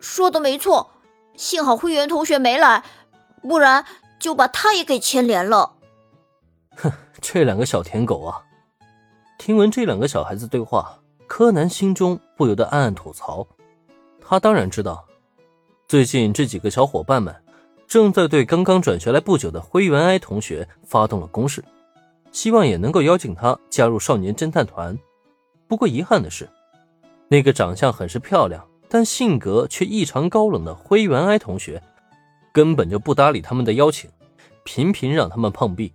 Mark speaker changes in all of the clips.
Speaker 1: 说的没错，幸好灰原同学没来，不然就把他也给牵连了。
Speaker 2: 哼，这两个小舔狗啊！听闻这两个小孩子对话，柯南心中不由得暗暗吐槽。他当然知道，最近这几个小伙伴们正在对刚刚转学来不久的灰原哀同学发动了攻势，希望也能够邀请他加入少年侦探团。不过遗憾的是，那个长相很是漂亮，但性格却异常高冷的灰原哀同学，根本就不搭理他们的邀请，频频让他们碰壁。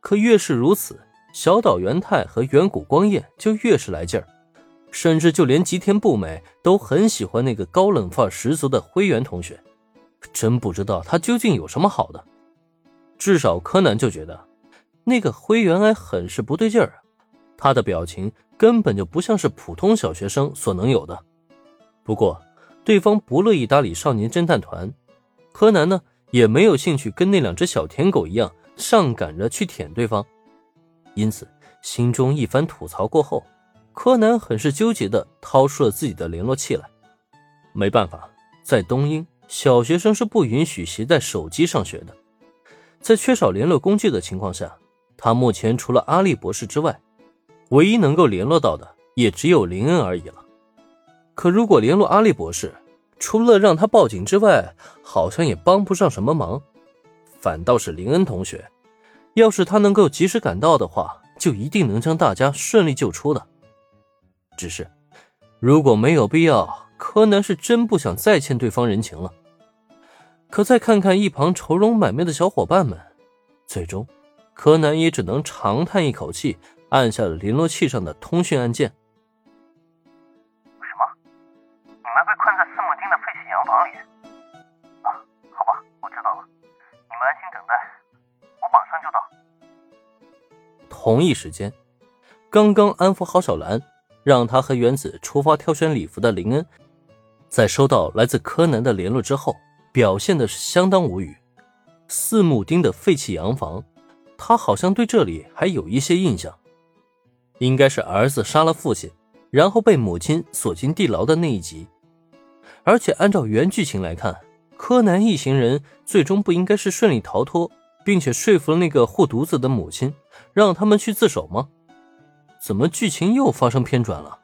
Speaker 2: 可越是如此，小岛元太和远古光彦就越是来劲儿，甚至就连吉田不美都很喜欢那个高冷范十足的灰原同学。真不知道他究竟有什么好的，至少柯南就觉得那个灰原哀很是不对劲儿啊，他的表情。根本就不像是普通小学生所能有的。不过，对方不乐意搭理少年侦探团，柯南呢也没有兴趣跟那两只小舔狗一样上赶着去舔对方。因此，心中一番吐槽过后，柯南很是纠结的掏出了自己的联络器来。没办法，在东英，小学生是不允许携带手机上学的。在缺少联络工具的情况下，他目前除了阿笠博士之外。唯一能够联络到的也只有林恩而已了。可如果联络阿笠博士，除了让他报警之外，好像也帮不上什么忙。反倒是林恩同学，要是他能够及时赶到的话，就一定能将大家顺利救出的。只是，如果没有必要，柯南是真不想再欠对方人情了。可再看看一旁愁容满面的小伙伴们，最终，柯南也只能长叹一口气。按下了联络器上的通讯按键。同一时间，刚刚安抚好小兰，让她和原子出发挑选礼服的林恩，在收到来自柯南的联络之后，表现的是相当无语。四木町的废弃洋房，他好像对这里还有一些印象。应该是儿子杀了父亲，然后被母亲锁进地牢的那一集。而且按照原剧情来看，柯南一行人最终不应该是顺利逃脱，并且说服了那个护犊子的母亲，让他们去自首吗？怎么剧情又发生偏转了？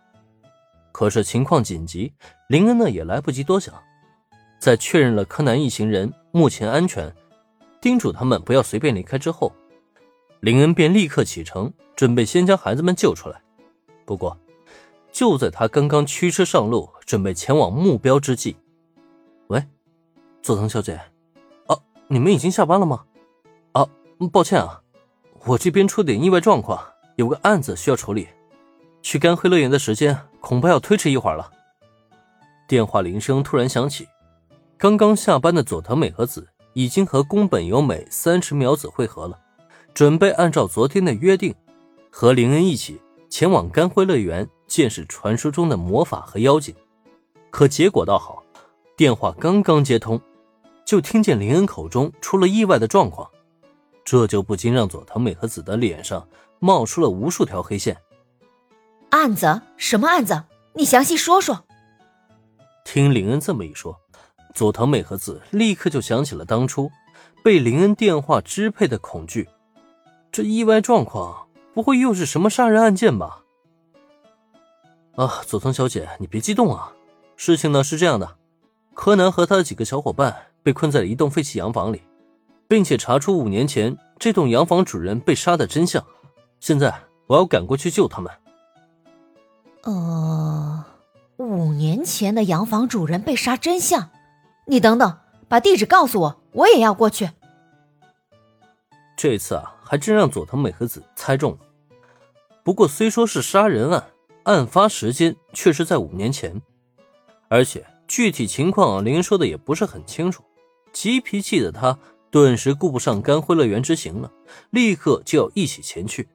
Speaker 2: 可是情况紧急，林恩呢也来不及多想，在确认了柯南一行人目前安全，叮嘱他们不要随便离开之后。林恩便立刻启程，准备先将孩子们救出来。不过，就在他刚刚驱车上路，准备前往目标之际，喂，佐藤小姐，啊，你们已经下班了吗？啊，抱歉啊，我这边出点意外状况，有个案子需要处理，去干灰乐园的时间恐怕要推迟一会儿了。电话铃声突然响起，刚刚下班的佐藤美和子已经和宫本由美、三池苗子会合了。准备按照昨天的约定，和林恩一起前往干灰乐园见识传说中的魔法和妖精。可结果倒好，电话刚刚接通，就听见林恩口中出了意外的状况，这就不禁让佐藤美和子的脸上冒出了无数条黑线。
Speaker 1: 案子？什么案子？你详细说说。
Speaker 2: 听林恩这么一说，佐藤美和子立刻就想起了当初被林恩电话支配的恐惧。这意外状况不会又是什么杀人案件吧？啊，佐藤小姐，你别激动啊。事情呢是这样的，柯南和他的几个小伙伴被困在了一栋废弃洋房里，并且查出五年前这栋洋房主人被杀的真相。现在我要赶过去救他们。
Speaker 1: 呃，五年前的洋房主人被杀真相？你等等，把地址告诉我，我也要过去。
Speaker 2: 这次啊。还真让佐藤美和子猜中了。不过虽说是杀人案，案发时间却是在五年前，而且具体情况林说的也不是很清楚。急脾气的他顿时顾不上干灰乐园之行了，立刻就要一起前去。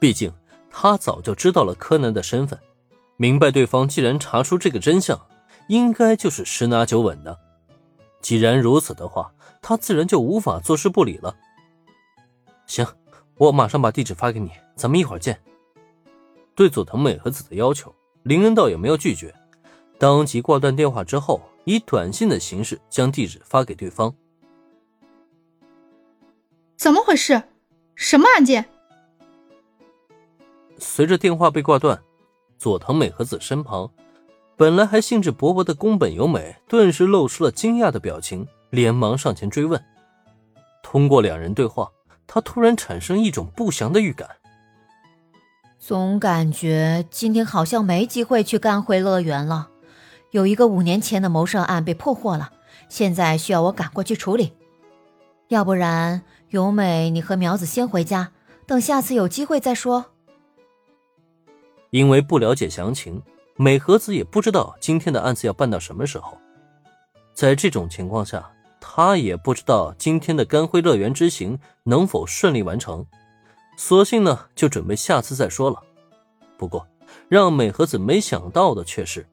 Speaker 2: 毕竟他早就知道了柯南的身份，明白对方既然查出这个真相，应该就是十拿九稳的。既然如此的话，他自然就无法坐视不理了。行，我马上把地址发给你，咱们一会儿见。对佐藤美和子的要求，林恩倒也没有拒绝，当即挂断电话之后，以短信的形式将地址发给对方。
Speaker 3: 怎么回事？什么案件？
Speaker 2: 随着电话被挂断，佐藤美和子身旁，本来还兴致勃勃的宫本由美顿时露出了惊讶的表情，连忙上前追问。通过两人对话，他突然产生一种不祥的预感，
Speaker 1: 总感觉今天好像没机会去干辉乐园了。有一个五年前的谋杀案被破获了，现在需要我赶过去处理。要不然，由美，你和苗子先回家，等下次有机会再说。
Speaker 2: 因为不了解详情，美和子也不知道今天的案子要办到什么时候。在这种情况下，他也不知道今天的甘辉乐园之行能否顺利完成，索性呢就准备下次再说了。不过，让美和子没想到的却是，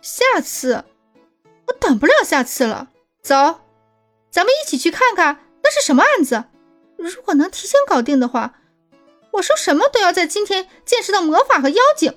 Speaker 3: 下次，我等不了下次了。走，咱们一起去看看那是什么案子。如果能提前搞定的话。我说什么都要在今天见识到魔法和妖精。